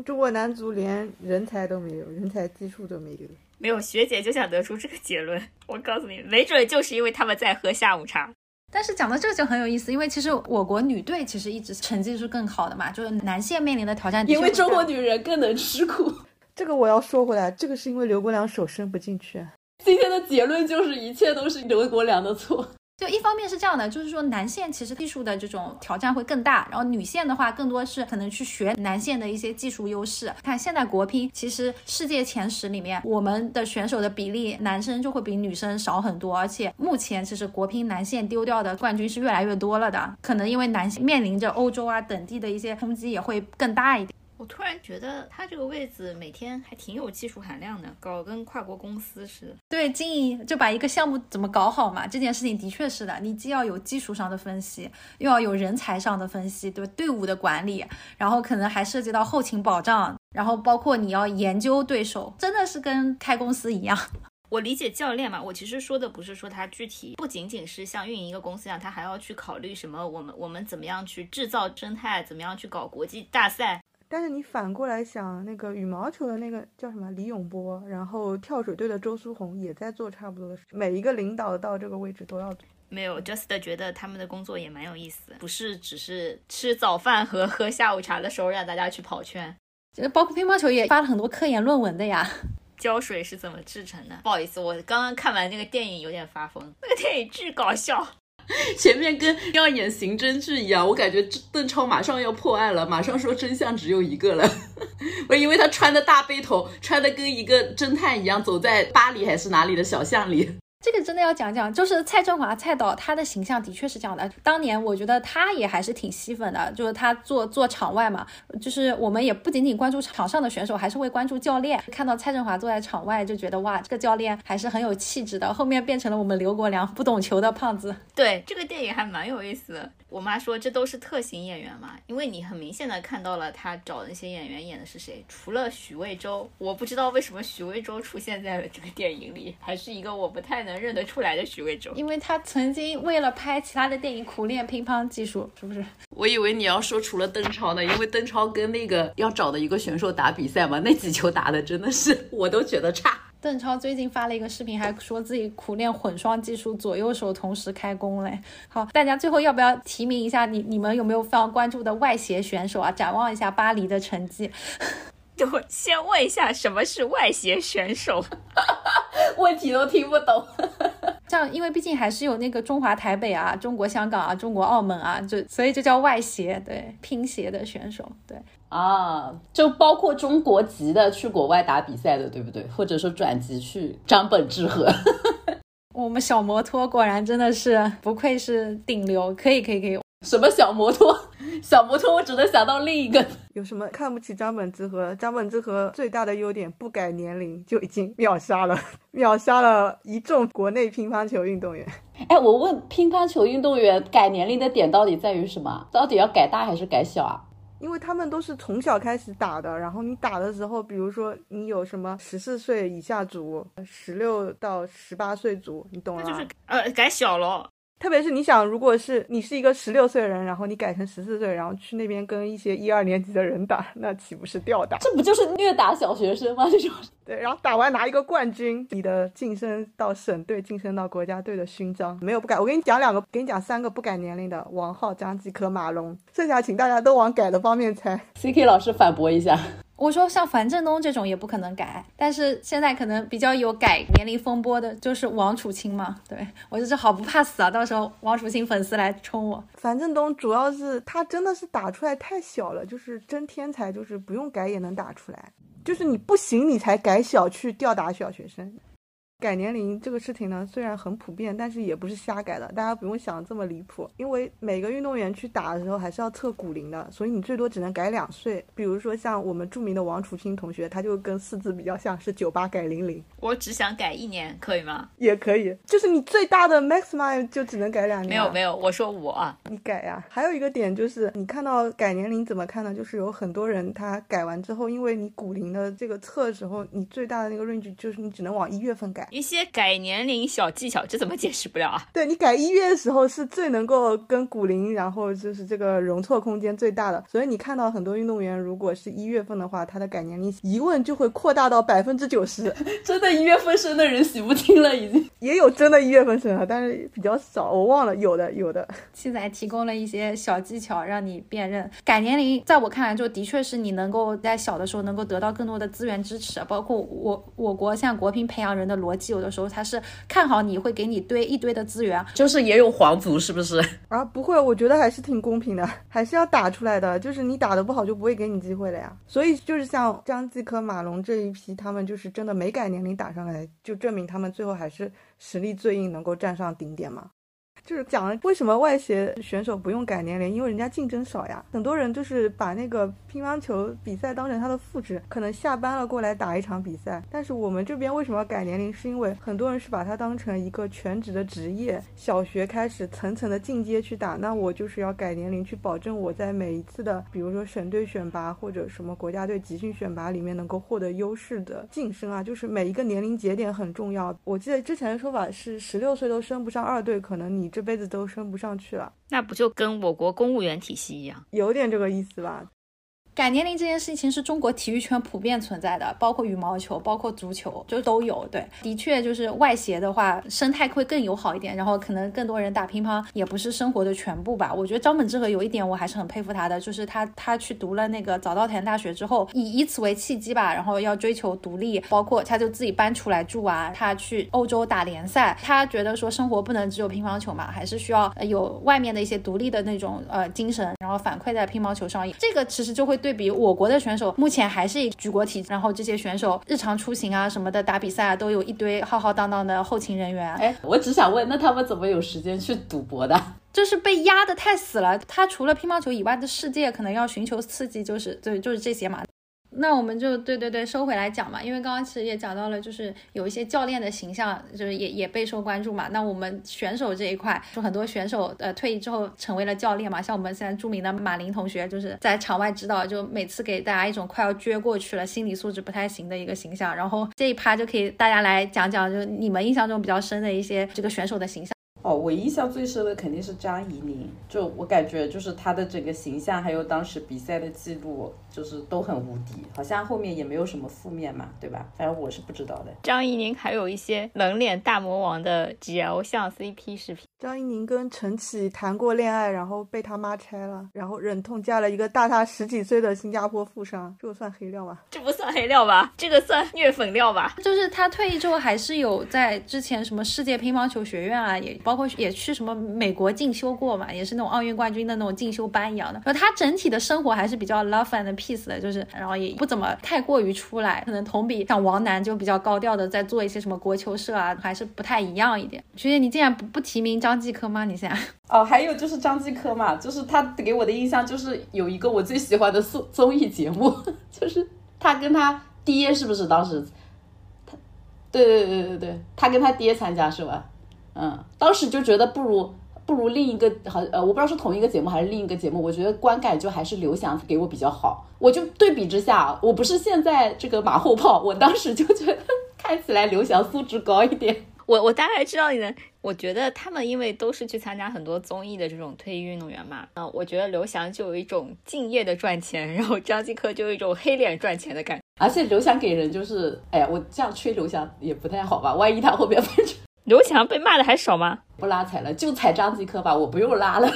中国男足连人才都没有，人才技术都没有。没有学姐就想得出这个结论，我告诉你，没准就是因为他们在喝下午茶。但是讲到这个就很有意思，因为其实我国女队其实一直成绩是更好的嘛，就是男性面临的挑战。因为中国女人更能吃苦。这个我要说回来，这个是因为刘国梁手伸不进去。今天的结论就是一切都是刘国梁的错。就一方面是这样的，就是说男线其实技术的这种挑战会更大，然后女线的话更多是可能去学男线的一些技术优势。看现在国乒，其实世界前十里面，我们的选手的比例男生就会比女生少很多，而且目前其实国乒男线丢掉的冠军是越来越多了的，可能因为男性面临着欧洲啊等地的一些冲击也会更大一点。我突然觉得他这个位子每天还挺有技术含量的，搞跟跨国公司似的。对，经营就把一个项目怎么搞好嘛，这件事情的确是的。你既要有技术上的分析，又要有人才上的分析，对队伍的管理，然后可能还涉及到后勤保障，然后包括你要研究对手，真的是跟开公司一样。我理解教练嘛，我其实说的不是说他具体不仅仅是像运营一个公司一样，他还要去考虑什么，我们我们怎么样去制造生态，怎么样去搞国际大赛。但是你反过来想，那个羽毛球的那个叫什么李永波，然后跳水队的周苏红也在做差不多的事。每一个领导到这个位置都要做。没有，just 觉得他们的工作也蛮有意思，不是只是吃早饭和喝下午茶的时候让大家去跑圈。其实包括乒乓球也发了很多科研论文的呀。胶水是怎么制成的？不好意思，我刚刚看完那个电影有点发疯，那个电影巨搞笑。前面跟要演刑侦剧一样，我感觉邓超马上要破案了，马上说真相只有一个了。我因为他穿的大背头，穿的跟一个侦探一样，走在巴黎还是哪里的小巷里。这个真的要讲讲，就是蔡振华蔡导他的形象的确是这样的。当年我觉得他也还是挺吸粉的，就是他做做场外嘛，就是我们也不仅仅关注场上的选手，还是会关注教练。看到蔡振华坐在场外，就觉得哇，这个教练还是很有气质的。后面变成了我们刘国梁不懂球的胖子。对，这个电影还蛮有意思的。我妈说这都是特型演员嘛，因为你很明显的看到了他找的那些演员演的是谁，除了许魏洲，我不知道为什么许魏洲出现在了这个电影里，还是一个我不太能认得出来的许魏洲。因为他曾经为了拍其他的电影苦练乒乓技术，是不是？我以为你要说除了邓超呢，因为邓超跟那个要找的一个选手打比赛嘛，那几球打的真的是 我都觉得差。邓超最近发了一个视频，还说自己苦练混双技术，左右手同时开弓嘞。好，大家最后要不要提名一下你？你们有没有非常关注的外协选手啊？展望一下巴黎的成绩。我先问一下，什么是外协选手？问题都听不懂。这样，因为毕竟还是有那个中华台北啊、中国香港啊、中国澳门啊，就所以就叫外协，对拼协的选手，对啊，就包括中国籍的去国外打比赛的，对不对？或者说转籍去张本智和。我们小摩托果然真的是不愧是顶流，可以可以可以。什么小摩托？小摩托，我只能想到另一个。有什么看不起张本智和？张本智和最大的优点不改年龄就已经秒杀了，秒杀了一众国内乒乓球运动员。哎，我问乒乓球运动员改年龄的点到底在于什么？到底要改大还是改小啊？因为他们都是从小开始打的，然后你打的时候，比如说你有什么十四岁以下组、十六到十八岁组，你懂了？就是呃改小了。特别是你想，如果是你是一个十六岁的人，然后你改成十四岁，然后去那边跟一些一二年级的人打，那岂不是吊打？这不就是虐打小学生吗？这种对，然后打完拿一个冠军，你的晋升到省队、晋升到国家队的勋章没有不改。我给你讲两个，给你讲三个不改年龄的：王浩、张继科、马龙。剩下请大家都往改的方面猜。C K 老师反驳一下。我说像樊振东这种也不可能改，但是现在可能比较有改年龄风波的，就是王楚钦嘛。对我就是好不怕死啊，到时候王楚钦粉丝来冲我。樊振东主要是他真的是打出来太小了，就是真天才，就是不用改也能打出来，就是你不行你才改小去吊打小学生。改年龄这个事情呢，虽然很普遍，但是也不是瞎改的，大家不用想这么离谱。因为每个运动员去打的时候还是要测骨龄的，所以你最多只能改两岁。比如说像我们著名的王楚钦同学，他就跟四字比较像，是九八改零零。我只想改一年，可以吗？也可以，就是你最大的 maximum 就只能改两年。没有没有，我说我啊，你改呀。还有一个点就是，你看到改年龄怎么看呢？就是有很多人他改完之后，因为你骨龄的这个测的时候，你最大的那个 range 就是你只能往一月份改。一些改年。龄小技巧，这怎么解释不了啊？对你改一月的时候是最能够跟骨龄，然后就是这个容错空间最大的。所以你看到很多运动员，如果是一月份的话，他的改年龄疑问就会扩大到百分之九十。真的，一月份生的人洗不清了，已经也有真的一月份生的，但是比较少，我忘了有的有的。七仔 提供了一些小技巧让你辨认改年龄，在我看来，就的确是你能够在小的时候能够得到更多的资源支持，包括我我国像国乒培养人的逻辑，有的时候他是。看好你会给你堆一堆的资源，就是也有皇族是不是？啊，不会，我觉得还是挺公平的，还是要打出来的。就是你打的不好，就不会给你机会了呀。所以就是像张继科、马龙这一批，他们就是真的没改年龄打上来，就证明他们最后还是实力最硬，能够站上顶点嘛。就是讲了为什么外协选手不用改年龄，因为人家竞争少呀。很多人就是把那个乒乓球比赛当成他的副职，可能下班了过来打一场比赛。但是我们这边为什么要改年龄？是因为很多人是把它当成一个全职的职业，小学开始层层的进阶去打。那我就是要改年龄，去保证我在每一次的，比如说省队选拔或者什么国家队集训选拔里面能够获得优势的晋升啊。就是每一个年龄节点很重要。我记得之前的说法是十六岁都升不上二队，可能你。这辈子都升不上去了，那不就跟我国公务员体系一样，有点这个意思吧？改年龄这件事情是中国体育圈普遍存在的，包括羽毛球，包括足球，就都有。对，的确就是外协的话，生态会更友好一点，然后可能更多人打乒乓也不是生活的全部吧。我觉得张本智和有一点我还是很佩服他的，就是他他去读了那个早稻田大学之后，以以此为契机吧，然后要追求独立，包括他就自己搬出来住啊，他去欧洲打联赛，他觉得说生活不能只有乒乓球嘛，还是需要有外面的一些独立的那种呃精神，然后反馈在乒乓球上，这个其实就会对。对比我国的选手，目前还是以举国体，然后这些选手日常出行啊什么的，打比赛啊都有一堆浩浩荡荡的后勤人员。哎，我只想问，那他们怎么有时间去赌博的？就是被压得太死了。他除了乒乓球以外的世界，可能要寻求刺激，就是对，就是这些嘛。那我们就对对对收回来讲嘛，因为刚刚其实也讲到了，就是有一些教练的形象，就是也也备受关注嘛。那我们选手这一块，就很多选手呃退役之后成为了教练嘛，像我们现在著名的马林同学，就是在场外指导，就每次给大家一种快要撅过去了，心理素质不太行的一个形象。然后这一趴就可以大家来讲讲，就你们印象中比较深的一些这个选手的形象。我印象最深的肯定是张怡宁，就我感觉就是她的整个形象，还有当时比赛的记录，就是都很无敌，好像后面也没有什么负面嘛，对吧？反正我是不知道的。张怡宁还有一些冷脸大魔王的 GL 像 CP 视频。张怡宁跟陈启谈过恋爱，然后被他妈拆了，然后忍痛嫁了一个大他十几岁的新加坡富商，这个算黑料吧？这不算黑料吧？这个算虐粉料吧？就是他退役之后还是有在之前什么世界乒乓球学院啊，也包括也去什么美国进修过嘛，也是那种奥运冠军的那种进修班一样的。然后他整体的生活还是比较 love and peace 的，就是然后也不怎么太过于出来，可能同比像王楠就比较高调的在做一些什么国球社啊，还是不太一样一点。学姐，你竟然不不提名张。张继科吗？你现在哦，还有就是张继科嘛，就是他给我的印象就是有一个我最喜欢的综综艺节目，就是他跟他爹是不是当时他，对对对对对，他跟他爹参加是吧？嗯，当时就觉得不如不如另一个好呃，我不知道是同一个节目还是另一个节目，我觉得观感就还是刘翔给我比较好。我就对比之下，我不是现在这个马后炮，我当时就觉得看起来刘翔素质高一点。我我大概知道你的，我觉得他们因为都是去参加很多综艺的这种退役运动员嘛，嗯，我觉得刘翔就有一种敬业的赚钱，然后张继科就有一种黑脸赚钱的感觉。而且刘翔给人就是，哎呀，我这样吹刘翔也不太好吧？万一他后面被刘翔被骂的还少吗？不拉踩了，就踩张继科吧，我不用拉了。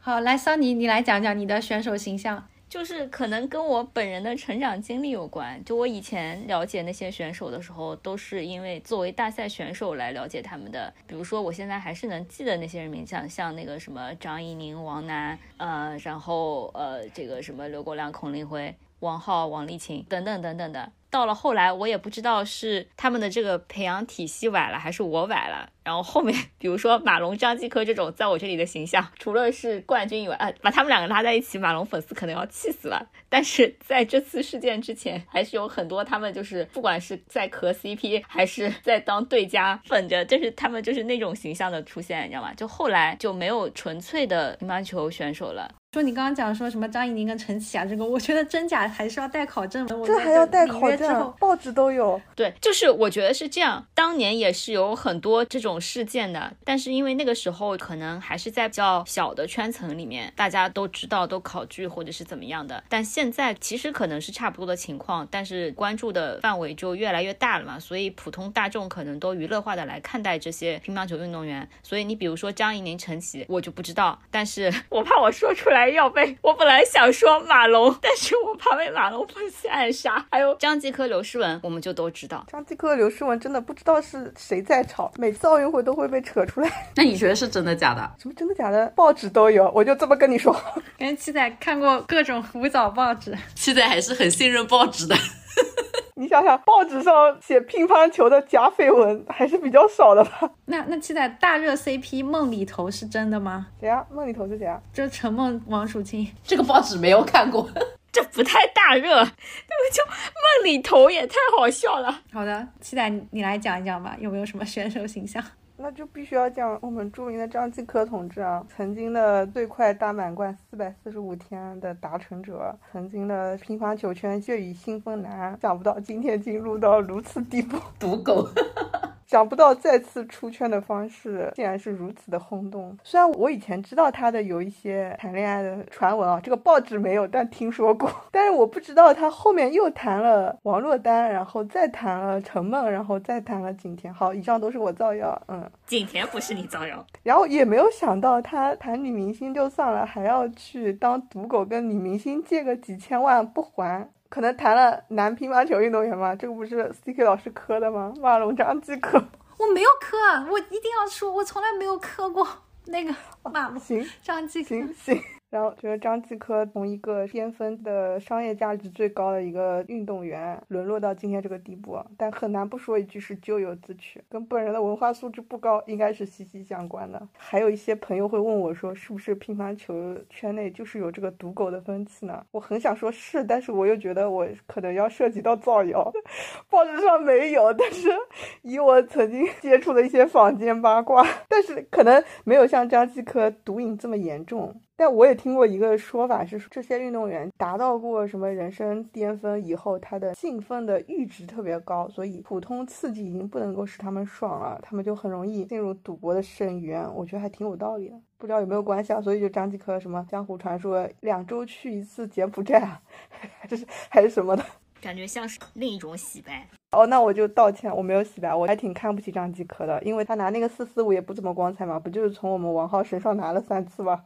好，来桑尼，你来讲讲你的选手形象。就是可能跟我本人的成长经历有关。就我以前了解那些选手的时候，都是因为作为大赛选手来了解他们的。比如说，我现在还是能记得那些人名，像像那个什么张怡宁、王楠，呃，然后呃，这个什么刘国梁、孔令辉、王浩、王励勤等等等等的。到了后来，我也不知道是他们的这个培养体系崴了，还是我崴了。然后后面，比如说马龙、张继科这种，在我这里的形象，除了是冠军以外，呃，把他们两个拉在一起，马龙粉丝可能要气死了。但是在这次事件之前，还是有很多他们就是不管是在磕 CP，还是在当对家粉着，就是他们就是那种形象的出现，你知道吗？就后来就没有纯粹的乒乓球选手了。说你刚刚讲说什么张怡宁跟陈启啊，这个我觉得真假还是要带考证的。这还要带考证？报纸都有。对，就是我觉得是这样。当年也是有很多这种事件的，但是因为那个时候可能还是在比较小的圈层里面，大家都知道都考据或者是怎么样的。但现在其实可能是差不多的情况，但是关注的范围就越来越大了嘛，所以普通大众可能都娱乐化的来看待这些乒乓球运动员。所以你比如说张怡宁、陈启，我就不知道，但是 我怕我说出来。要被我本来想说马龙，但是我怕被马龙粉丝暗杀。还有张继科、刘诗雯，我们就都知道。张继科、刘诗雯真的不知道是谁在吵，每次奥运会都会被扯出来。那你觉得是真的假的？什么真的假的？报纸都有，我就这么跟你说。感觉七仔看过各种舞蹈报纸，七仔还是很信任报纸的。你想想，报纸上写乒乓球的假绯闻还是比较少的吧？那那期待大热 CP 梦里头是真的吗？谁啊？梦里头是谁啊？就陈梦王楚钦。这个报纸没有看过，这不太大热。那个叫梦里头也太好笑了。好的，期待你来讲一讲吧，有没有什么选手形象？那就必须要讲我们著名的张继科同志啊，曾经的最快大满贯四百四十五天的达成者，曾经的乒乓球圈血雨腥风男，想不到今天进入到如此地步，赌狗。想不到再次出圈的方式竟然是如此的轰动。虽然我以前知道他的有一些谈恋爱的传闻啊，这个报纸没有，但听说过。但是我不知道他后面又谈了王珞丹，然后再谈了陈梦，然后再谈了景甜。好，以上都是我造谣。嗯，景甜不是你造谣。然后也没有想到他谈女明星就算了，还要去当赌狗，跟女明星借个几千万不还。可能谈了男乒乓球运动员吗？这个不是 C K 老师磕的吗？马龙张继科，我没有磕，我一定要说，我从来没有磕过那个马龙行张继行行。然后觉得张继科从一个巅峰的商业价值最高的一个运动员，沦落到今天这个地步，但很难不说一句是咎由自取，跟本人的文化素质不高应该是息息相关的。还有一些朋友会问我说，是不是乒乓球圈内就是有这个赌狗的风气呢？我很想说是，但是我又觉得我可能要涉及到造谣，报纸上没有，但是以我曾经接触的一些坊间八卦，但是可能没有像张继科毒瘾这么严重。但我也听过一个说法，是这些运动员达到过什么人生巅峰以后，他的兴奋的阈值特别高，所以普通刺激已经不能够使他们爽了，他们就很容易进入赌博的深渊。我觉得还挺有道理的，不知道有没有关系啊？所以就张继科什么江湖传说两周去一次柬埔寨啊，还是还是什么的，感觉像是另一种洗白。哦，那我就道歉，我没有洗白，我还挺看不起张继科的，因为他拿那个四四五也不怎么光彩嘛，不就是从我们王浩身上拿了三次吗？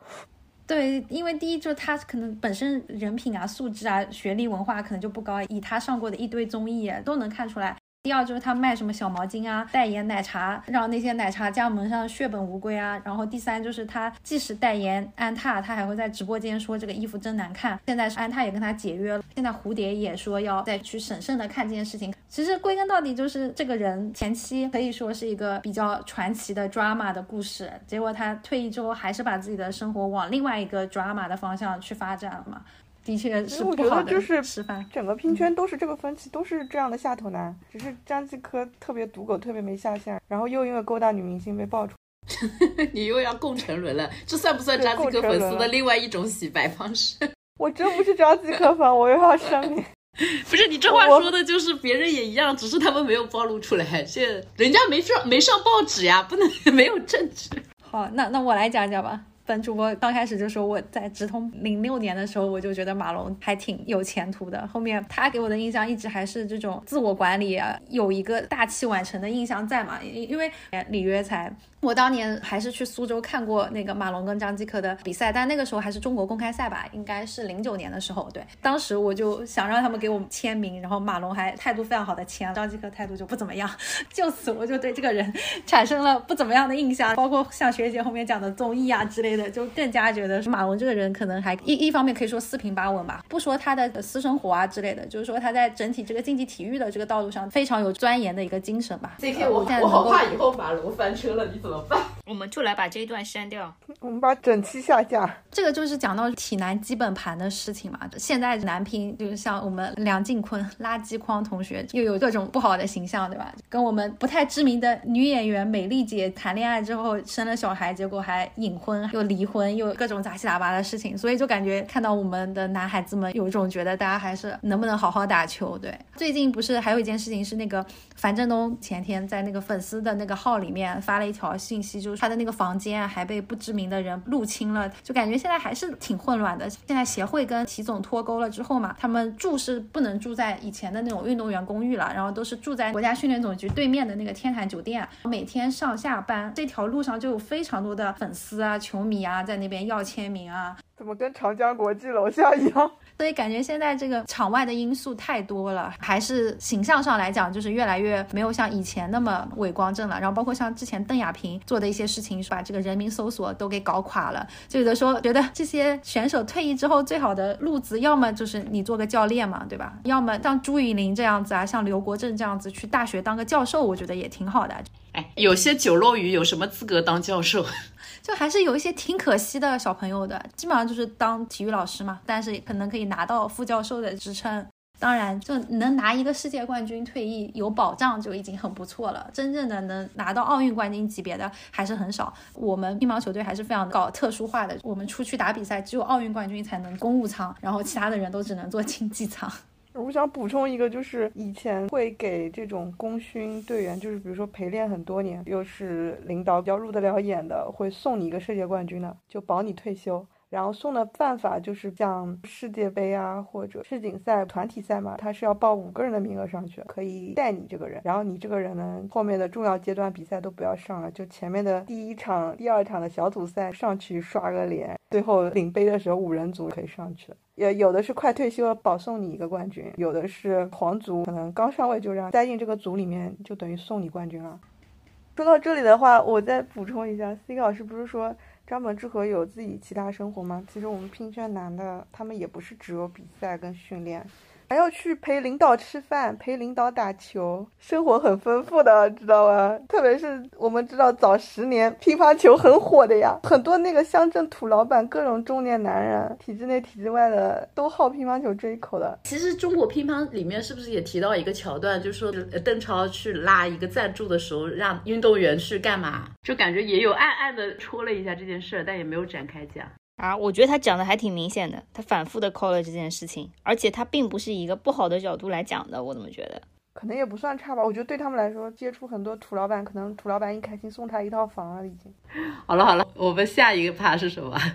对，因为第一就是他可能本身人品啊、素质啊、学历、文化可能就不高，以他上过的一堆综艺都能看出来。第二就是他卖什么小毛巾啊，代言奶茶，让那些奶茶加盟商血本无归啊。然后第三就是他即使代言安踏，他还会在直播间说这个衣服真难看。现在是安踏也跟他解约了，现在蝴蝶也说要再去审慎的看这件事情。其实归根到底就是这个人前期可以说是一个比较传奇的 drama 的故事，结果他退役之后还是把自己的生活往另外一个 drama 的方向去发展了嘛。的确是不好的示范。整个拼圈都是这个风气，都是这样的下头男。只是张继科特别赌狗，特别没下限，然后又因为勾搭女明星被爆出。你又要共沉沦了，这算不算张继科粉丝的另外一种洗白方式？我真不是张继科粉，我又要声明。不是你这话说的，就是别人也一样，只是他们没有暴露出来。这人家没上没上报纸呀，不能没有证据。好，那那我来讲讲吧。本主播刚开始就说我在直通零六年的时候，我就觉得马龙还挺有前途的。后面他给我的印象一直还是这种自我管理啊，有一个大器晚成的印象在嘛。因为里约才。我当年还是去苏州看过那个马龙跟张继科的比赛，但那个时候还是中国公开赛吧，应该是零九年的时候。对，当时我就想让他们给我们签名，然后马龙还态度非常好的签，张继科态度就不怎么样。就此我就对这个人产生了不怎么样的印象，包括像学姐后面讲的综艺啊之类的，就更加觉得马龙这个人可能还一一方面可以说四平八稳吧，不说他的私生活啊之类的，就是说他在整体这个竞技体育的这个道路上非常有钻研的一个精神吧。J K，我我好怕以后马龙翻车了，你怎么办？我们就来把这一段删掉，我们把整期下架。这个就是讲到体男基本盘的事情嘛。现在男乒就是像我们梁靖昆垃圾筐同学，又有各种不好的形象，对吧？跟我们不太知名的女演员美丽姐谈恋爱之后生了小孩，结果还隐婚又离婚，又各种杂七杂八的事情。所以就感觉看到我们的男孩子们有一种觉得大家还是能不能好好打球？对，最近不是还有一件事情是那个樊振东前天在那个粉丝的那个号里面发了一条信息，就是他的那个房间还被不知名的人入侵了，就感觉现在还是挺混乱的。现在协会跟体总脱钩了之后嘛，他们住是不能住在以前的那种运动员公寓了，然后都是住在国家训练总局对面的那个天坛酒店。每天上下班这条路上就有非常多的粉丝啊、球迷啊在那边要签名啊。怎么跟长江国际楼下一样？所以感觉现在这个场外的因素太多了，还是形象上来讲，就是越来越没有像以前那么伟光正了。然后包括像之前邓亚萍做的一些事情，把这个人民搜索都给搞垮了。就有的说，觉得这些选手退役之后最好的路子，要么就是你做个教练嘛，对吧？要么像朱雨玲这样子啊，像刘国正这样子去大学当个教授，我觉得也挺好的。哎，有些酒漏鱼有什么资格当教授？就还是有一些挺可惜的小朋友的，基本上就是当体育老师嘛，但是可能可以拿到副教授的职称。当然，就能拿一个世界冠军退役有保障就已经很不错了。真正的能拿到奥运冠军级别的还是很少。我们乒乓球队还是非常搞特殊化的，我们出去打比赛只有奥运冠军才能公务舱，然后其他的人都只能坐经济舱。我想补充一个，就是以前会给这种功勋队员，就是比如说陪练很多年，又是领导比较入得了眼的，会送你一个世界冠军的，就保你退休。然后送的办法就是像世界杯啊，或者世锦赛团体赛嘛，他是要报五个人的名额上去，可以带你这个人。然后你这个人呢，后面的重要阶段比赛都不要上了，就前面的第一场、第二场的小组赛上去刷个脸，最后领杯的时候五人组可以上去了。也有的是快退休了，保送你一个冠军；有的是皇族，可能刚上位就让塞进这个组里面，就等于送你冠军了。说到这里的话，我再补充一下，C 老师不是说。张本智和有自己其他生活吗？其实我们拼圈男的，他们也不是只有比赛跟训练。还要去陪领导吃饭，陪领导打球，生活很丰富的，知道吗？特别是我们知道早十年乒乓球很火的呀，很多那个乡镇土老板，各种中年男人，体制内、体制外的都好乒乓球这一口的。其实中国乒乓里面是不是也提到一个桥段，就是说邓超去拉一个赞助的时候，让运动员去干嘛？就感觉也有暗暗的戳了一下这件事，但也没有展开讲。啊，我觉得他讲的还挺明显的，他反复的 call 了这件事情，而且他并不是以一个不好的角度来讲的，我怎么觉得？可能也不算差吧，我觉得对他们来说，接触很多土老板，可能土老板一开心送他一套房了，已经。好了好了，我们下一个趴是什么？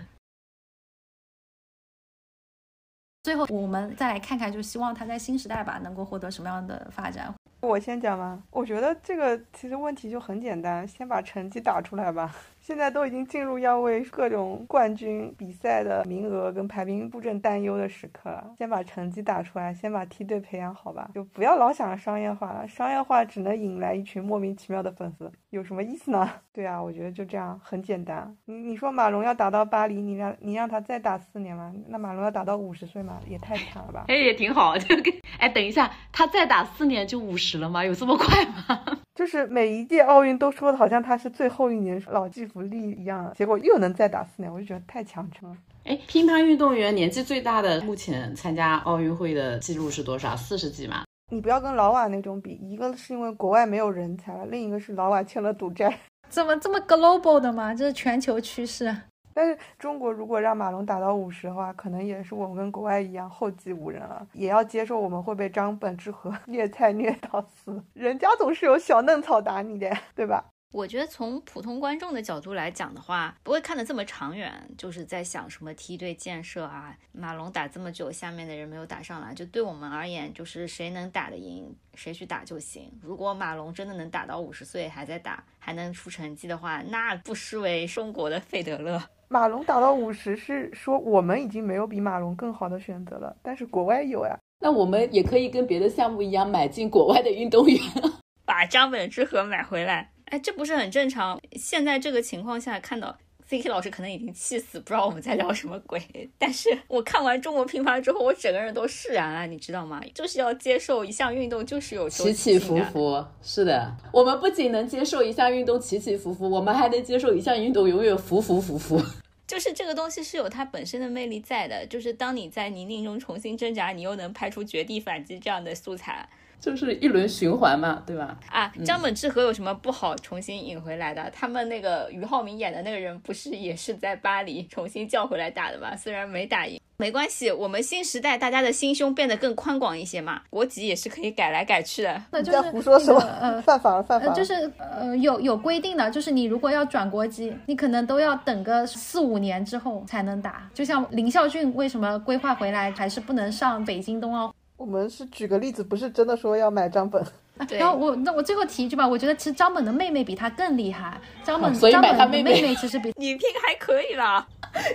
最后我们再来看看，就希望他在新时代吧，能够获得什么样的发展？我先讲吗？我觉得这个其实问题就很简单，先把成绩打出来吧。现在都已经进入要为各种冠军比赛的名额跟排名布阵担忧的时刻了。先把成绩打出来，先把梯队培养好吧，就不要老想着商业化了。商业化只能引来一群莫名其妙的粉丝，有什么意思呢？对啊，我觉得就这样很简单。你你说马龙要打到巴黎，你让你让他再打四年吗？那马龙要打到五十岁吗？也太惨了吧！哎，也挺好，就跟哎，等一下，他再打四年就五十了吗？有这么快吗？就是每一届奥运都说的好像他是最后一年老骥伏枥一样，结果又能再打四年，我就觉得太强撑了。哎，乒乓运动员年纪最大的目前参加奥运会的记录是多少？四十几嘛？你不要跟老瓦那种比，一个是因为国外没有人才了，另一个是老瓦欠了赌债。怎么这么 global 的吗？这是全球趋势。但是中国如果让马龙打到五十的话，可能也是我们跟国外一样后继无人了，也要接受我们会被张本智和 虐菜虐到死。人家总是有小嫩草打你的，对吧？我觉得从普通观众的角度来讲的话，不会看得这么长远，就是在想什么梯队建设啊。马龙打这么久，下面的人没有打上来，就对我们而言，就是谁能打得赢，谁去打就行。如果马龙真的能打到五十岁还在打，还能出成绩的话，那不失为中国的费德勒。马龙打到五十是说我们已经没有比马龙更好的选择了，但是国外有呀。那我们也可以跟别的项目一样买进国外的运动员，把张本智和买回来。哎，这不是很正常？现在这个情况下，看到 C K 老师可能已经气死，不知道我们在聊什么鬼。但是我看完中国乒乓之后，我整个人都释然了，你知道吗？就是要接受一项运动就是有起起伏伏。是的，我们不仅能接受一项运动起起伏伏，我们还能接受一项运动永远浮浮浮浮。就是这个东西是有它本身的魅力在的，就是当你在泥泞中重新挣扎，你又能拍出绝地反击这样的素材。就是一轮循环嘛，对吧？啊，张本智和有什么不好重新引回来的？他们那个俞灏明演的那个人，不是也是在巴黎重新叫回来打的吗？虽然没打赢，没关系，我们新时代大家的心胸变得更宽广一些嘛，国籍也是可以改来改去的。那就是胡说什么？呃，犯法了，犯法了。就是呃，有有规定的，就是你如果要转国籍，你可能都要等个四五年之后才能打。就像林孝俊为什么规划回来还是不能上北京冬奥？我们是举个例子，不是真的说要买张本。然后我那我最后提一句吧，我觉得其实张本的妹妹比他更厉害。张本所以买他妹妹其实比女乒还可以啦，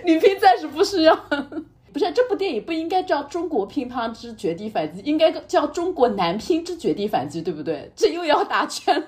女乒暂时不需要。不是这部电影不应该叫《中国乒乓之绝地反击》，应该叫《中国男乒之绝地反击》，对不对？这又要打拳了，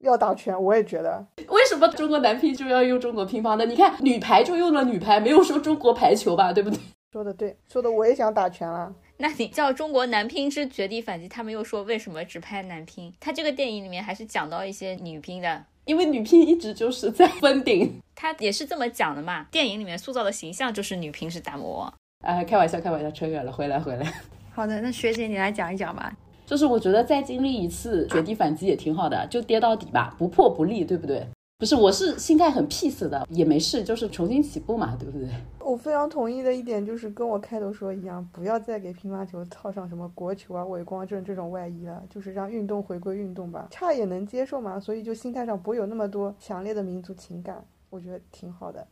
要打拳，我也觉得。为什么中国男乒就要用中国乒乓呢？你看女排就用了女排，没有说中国排球吧，对不对？说的对，说的我也想打拳了。那你叫《中国男乒之绝地反击》，他们又说为什么只拍男乒？他这个电影里面还是讲到一些女乒的，因为女乒一直就是在 封顶，他也是这么讲的嘛。电影里面塑造的形象就是女乒是大魔王。哎，开玩笑，开玩笑，扯远了，回来，回来。好的，那学姐你来讲一讲吧。就是我觉得再经历一次绝地反击也挺好的，就跌到底吧，不破不立，对不对？不是，我是心态很 peace 的，也没事，就是重新起步嘛，对不对？我非常同意的一点就是跟我开头说一样，不要再给乒乓球套上什么国球啊、伪光正这种外衣了，就是让运动回归运动吧，差也能接受嘛，所以就心态上不会有那么多强烈的民族情感，我觉得挺好的。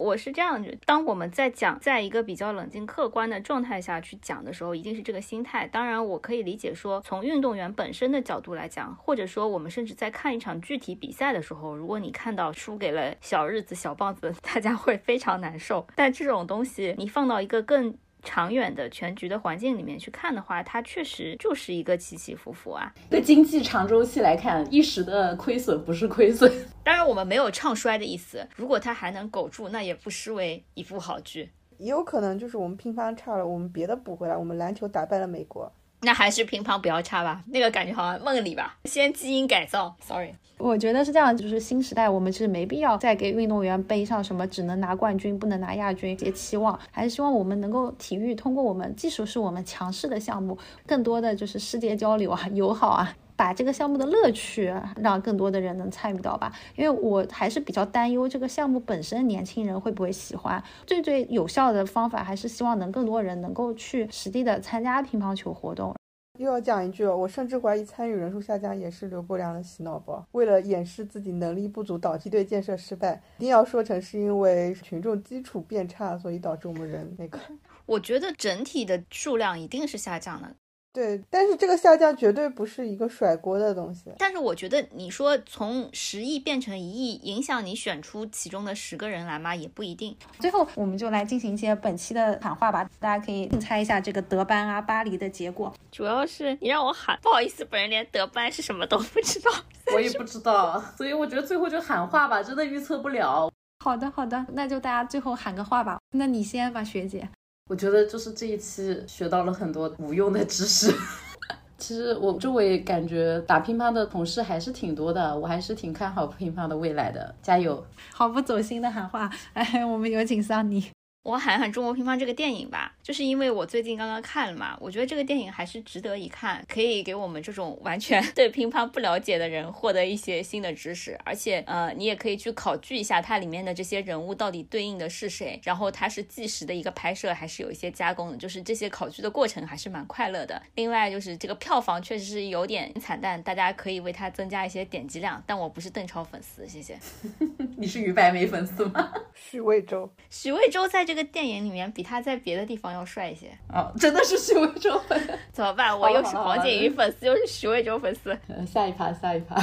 我是这样，当我们在讲，在一个比较冷静客观的状态下去讲的时候，一定是这个心态。当然，我可以理解说，从运动员本身的角度来讲，或者说我们甚至在看一场具体比赛的时候，如果你看到输给了小日子、小棒子，大家会非常难受。但这种东西，你放到一个更长远的全局的环境里面去看的话，它确实就是一个起起伏伏啊。对经济长周期来看，一时的亏损不是亏损。当然，我们没有唱衰的意思。如果它还能苟住，那也不失为一部好剧。也有可能就是我们乒乓差了，我们别的补回来，我们篮球打败了美国。那还是乒乓不要差吧，那个感觉好像梦里吧。先基因改造，sorry。我觉得是这样，就是新时代，我们是没必要再给运动员背上什么只能拿冠军不能拿亚军这些期望，还是希望我们能够体育通过我们技术是我们强势的项目，更多的就是世界交流啊，友好啊。把这个项目的乐趣让更多的人能参与到吧，因为我还是比较担忧这个项目本身年轻人会不会喜欢。最最有效的方法还是希望能更多人能够去实地的参加乒乓球活动。又要讲一句，我甚至怀疑参与人数下降也是刘伯良的洗脑包，为了掩饰自己能力不足导梯队建设失败，一定要说成是因为群众基础变差，所以导致我们人那个。我觉得整体的数量一定是下降的。对，但是这个下降绝对不是一个甩锅的东西。但是我觉得你说从十亿变成一亿，影响你选出其中的十个人来吗？也不一定。最后，我们就来进行一些本期的喊话吧，大家可以猜一下这个德班啊、巴黎的结果。主要是你让我喊，不好意思，本人连德班是什么都不知道，我也不知道，所以我觉得最后就喊话吧，真的预测不了。好的，好的，那就大家最后喊个话吧。那你先吧，学姐。我觉得就是这一期学到了很多无用的知识。其实我周围感觉打乒乓的同事还是挺多的，我还是挺看好乒乓的未来的，加油！毫不走心的喊话，哎，我们有请桑尼。我喊喊《中国乒乓》这个电影吧，就是因为我最近刚刚看了嘛，我觉得这个电影还是值得一看，可以给我们这种完全 对乒乓不了解的人获得一些新的知识，而且呃，你也可以去考据一下它里面的这些人物到底对应的是谁，然后它是纪实的一个拍摄还是有一些加工的，就是这些考据的过程还是蛮快乐的。另外就是这个票房确实是有点惨淡，大家可以为它增加一些点击量，但我不是邓超粉丝，谢谢。你是于白眉粉丝吗？许魏洲，许魏洲在。这个电影里面比他在别的地方要帅一些哦，真的是许魏洲粉，怎么办？我又是黄景瑜粉丝，又是许魏洲粉丝。下一趴，下一趴。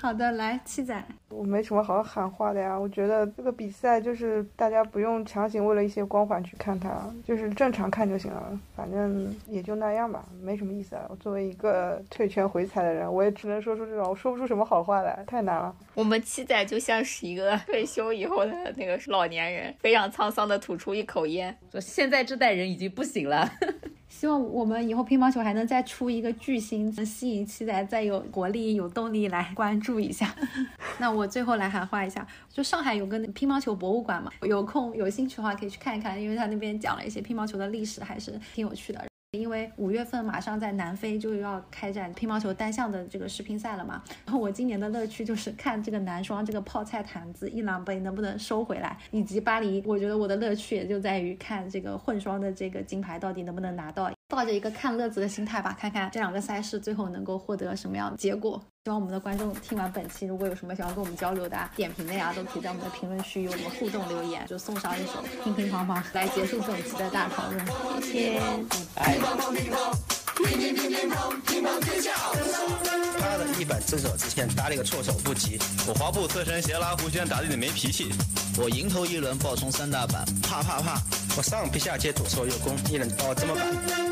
好的，来七仔，我没什么好喊话的呀。我觉得这个比赛就是大家不用强行为了一些光环去看它，就是正常看就行了。反正也就那样吧，没什么意思啊。我作为一个退圈回踩的人，我也只能说出这种，我说不出什么好话来，太难了。我们七仔就像是一个退休以后的那个老年人，非常沧桑的吐出一口烟，说现在这代人已经不行了。希望我们以后乒乓球还能再出一个巨星，能吸引期待，再有活力、有动力来关注一下。那我最后来喊话一下，就上海有个乒乓球博物馆嘛，有空有兴趣的话可以去看一看，因为他那边讲了一些乒乓球的历史，还是挺有趣的。因为五月份马上在南非就要开展乒乓球单项的这个世乒赛了嘛，然后我今年的乐趣就是看这个男双这个泡菜坛子伊朗杯能不能收回来，以及巴黎，我觉得我的乐趣也就在于看这个混双的这个金牌到底能不能拿到，抱着一个看乐子的心态吧，看看这两个赛事最后能够获得什么样的结果。希望我们的观众听完本期，如果有什么想要跟我们交流的、点评的呀，都可以在我们的评论区与我们互动留言，就送上一首乒乒乓乓来结束本期的大讨论。谢谢，拜。他的一板正手之前打了个措手不及。我滑步侧身斜拉弧圈打的你没脾气。我迎头一轮爆冲三大板，啪啪啪。我上劈下接左手右攻，你能把我怎么办？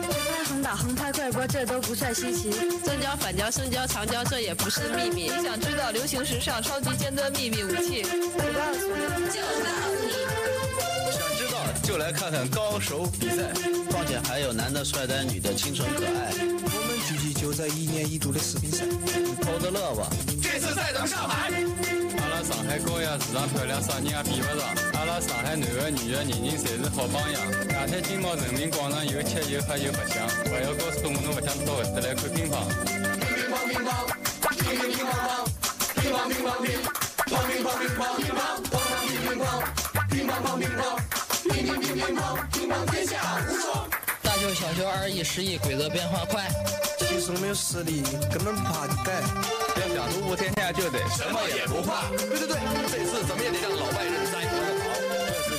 横打横拍快播，这都不算稀奇。正交反交、生交长交，这也不是秘密。你想知道流行时尚超级尖端秘密武器？我告诉你，就告诉你。想知道就来看看高手比赛。况且还有男的帅呆，女的清纯可爱。我们聚集就在一年一度的世乒赛，偷着乐吧。这次赛等上海。上海高雅，时尚漂亮，啥人也比不上。阿拉上海男的女的，人人侪是好榜样。外滩金茂人民广场，有吃有喝有白相。我要告诉我，侬不想到外来看乒乓。乒乓乒乓，乒乒乒乓乓，乒乓乒乓乒，乓乒乓乒乓，乒乓乒乓乓，乒乓乒乓乓，乒乓天下无双。大球小球二一十一规则变化快，其实没有实力，根本不怕你改。想独步天下就得什么也不怕。对对对，这次怎么也得让老外认栽。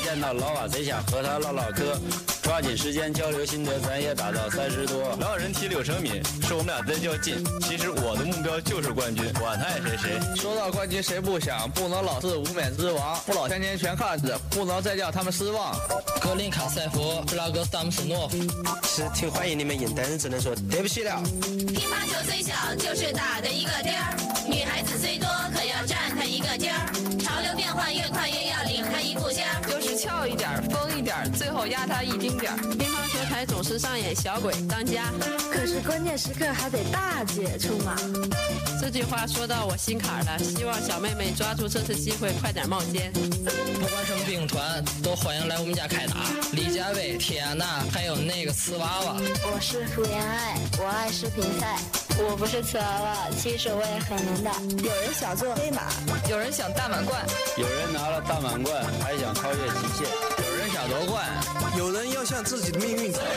见到老瓦，贼想和他唠唠嗑。抓紧时间交流心得，咱也打到三十多。老有人提柳成敏，说我们俩真较劲。其实我的目标就是冠军，管他爱谁谁。说到冠军谁不想？不能老是无冕之王，不老天天全看着，不能再叫他们失望。格林卡塞夫、布拉格斯达姆斯诺夫，是挺欢迎你们赢，但是只能说对不起了。乒乓球虽小，就是打的一个颠儿；女孩子虽多，可要站它一个尖儿。潮流变化越快，越一点，最后压他一丁点儿。乒乓球台总是上演小鬼当家，可是关键时刻还得大姐出马。这句话说到我心坎了，希望小妹妹抓住这次机会，快点冒尖。不管什么兵团，都欢迎来我们家开打。李佳薇、铁安娜，还有那个瓷娃娃。我是福原爱，我爱视频赛。我不是瓷娃娃，其实我也很能打。有人想做黑马，有人想大满贯，有人拿了大满贯还想超越极限，有人想夺冠，有人要向自己的命运挑战。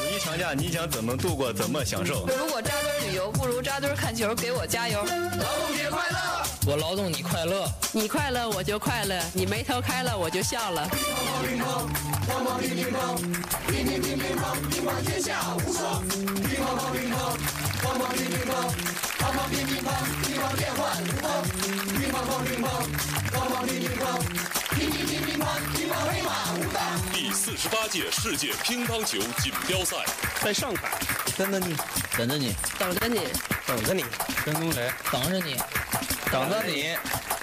五一长假你想怎么度过，怎么享受？如果扎堆旅游不如扎堆看球，给我加油！劳动节快乐！我劳动你快乐，你快乐我就快乐，你眉头开了我就笑了。乒乓乒乓乒乒乓，乒乒乒乒乓，乒乓天下无双。乒乓乓乒乓，乓乓乒乒乓，乓乓乒乒乓，乒乓变幻无方。乒乓乓乒乓，乓乓乒乒乓，乒乒乒乒乓，乒乓黑马无当。第四十八届世界乒乓球锦标赛在上海，等着你，等着你，等着你，等着你，跟踪谁？等着你，等着你。